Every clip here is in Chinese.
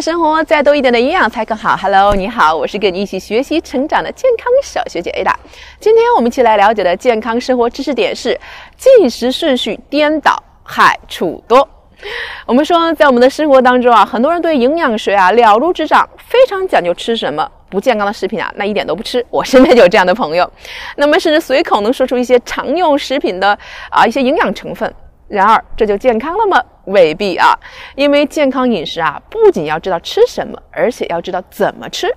生活，再多一点的营养才更好。Hello，你好，我是跟你一起学习成长的健康小学姐 Ada。今天我们一起来了解的健康生活知识点是：进食顺序颠倒，害处多。我们说，在我们的生活当中啊，很多人对营养学啊了如指掌，非常讲究吃什么不健康的食品啊，那一点都不吃。我身边就有这样的朋友，那么甚至随口能说出一些常用食品的啊一些营养成分。然而，这就健康了吗？未必啊，因为健康饮食啊，不仅要知道吃什么，而且要知道怎么吃；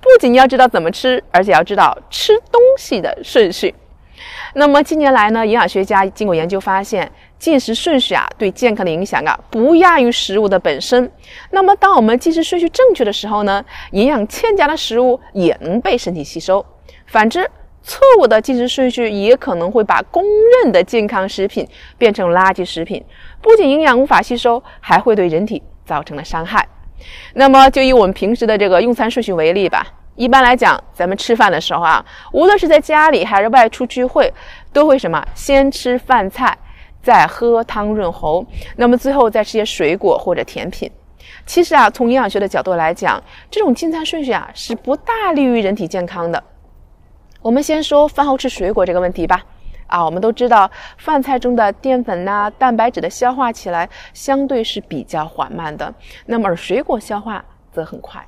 不仅要知道怎么吃，而且要知道吃东西的顺序。那么近年来呢，营养学家经过研究发现，进食顺序啊，对健康的影响啊，不亚于食物的本身。那么，当我们进食顺序正确的时候呢，营养欠佳的食物也能被身体吸收。反之，错误的进食顺序也可能会把公认的健康食品变成垃圾食品，不仅营养无法吸收，还会对人体造成了伤害。那么，就以我们平时的这个用餐顺序为例吧。一般来讲，咱们吃饭的时候啊，无论是在家里还是外出聚会，都会什么？先吃饭菜，再喝汤润喉，那么最后再吃些水果或者甜品。其实啊，从营养学的角度来讲，这种进餐顺序啊，是不大利于人体健康的。我们先说饭后吃水果这个问题吧。啊，我们都知道饭菜中的淀粉呐、蛋白质的消化起来相对是比较缓慢的，那么而水果消化则很快。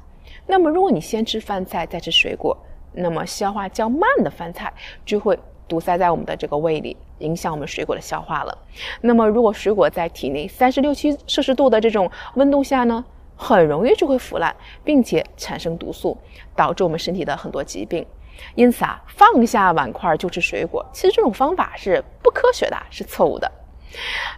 那么如果你先吃饭菜再吃水果，那么消化较慢的饭菜就会堵塞在我们的这个胃里，影响我们水果的消化了。那么如果水果在体内三十六七摄氏度的这种温度下呢，很容易就会腐烂，并且产生毒素，导致我们身体的很多疾病。因此啊，放下碗筷就吃水果，其实这种方法是不科学的，是错误的。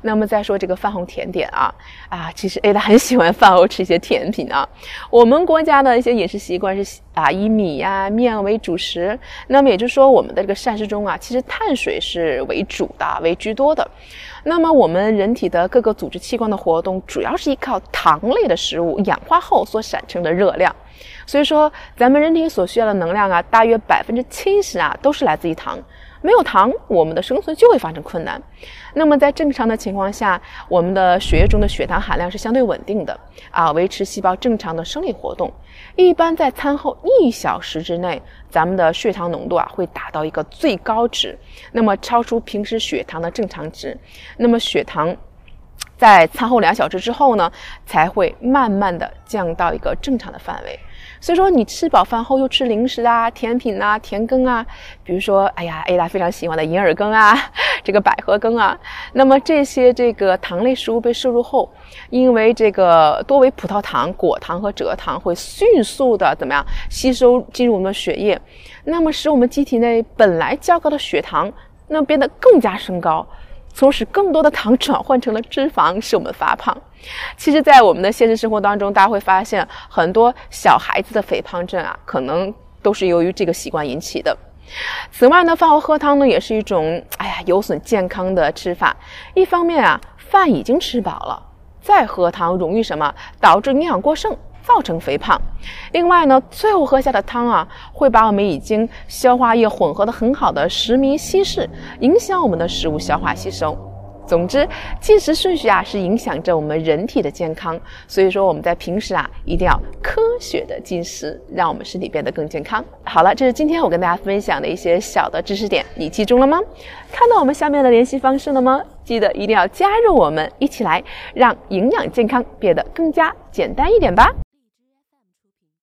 那么再说这个饭后甜点啊啊，其实 Ada 很喜欢饭后吃一些甜品啊。我们国家的一些饮食习惯是啊，以米呀面为主食。那么也就是说，我们的这个膳食中啊，其实碳水是为主的，为居多的。那么我们人体的各个组织器官的活动，主要是依靠糖类的食物氧化后所产生的热量。所以说，咱们人体所需要的能量啊，大约百分之七十啊，都是来自于糖。没有糖，我们的生存就会发生困难。那么在正常的情况下，我们的血液中的血糖含量是相对稳定的啊，维持细胞正常的生理活动。一般在餐后一小时之内，咱们的血糖浓度啊会达到一个最高值，那么超出平时血糖的正常值。那么血糖在餐后两小时之后呢，才会慢慢的降到一个正常的范围。所以说，你吃饱饭后又吃零食啊、甜品啊、甜羹啊，比如说，哎呀，A 大非常喜欢的银耳羹啊，这个百合羹啊，那么这些这个糖类食物被摄入后，因为这个多为葡萄糖、果糖和蔗糖，会迅速的怎么样吸收进入我们的血液，那么使我们机体内本来较高的血糖，那变得更加升高。从使更多的糖转换成了脂肪，使我们发胖。其实，在我们的现实生活当中，大家会发现很多小孩子的肥胖症啊，可能都是由于这个习惯引起的。此外呢，饭后喝汤呢，也是一种哎呀有损健康的吃法。一方面啊，饭已经吃饱了，再喝汤容易什么？导致营养过剩。造成肥胖。另外呢，最后喝下的汤啊，会把我们已经消化液混合的很好的食糜稀释，影响我们的食物消化吸收。总之，进食顺序啊，是影响着我们人体的健康。所以说，我们在平时啊，一定要科学的进食，让我们身体变得更健康。好了，这是今天我跟大家分享的一些小的知识点，你记住了吗？看到我们下面的联系方式了吗？记得一定要加入我们，一起来让营养健康变得更加简单一点吧。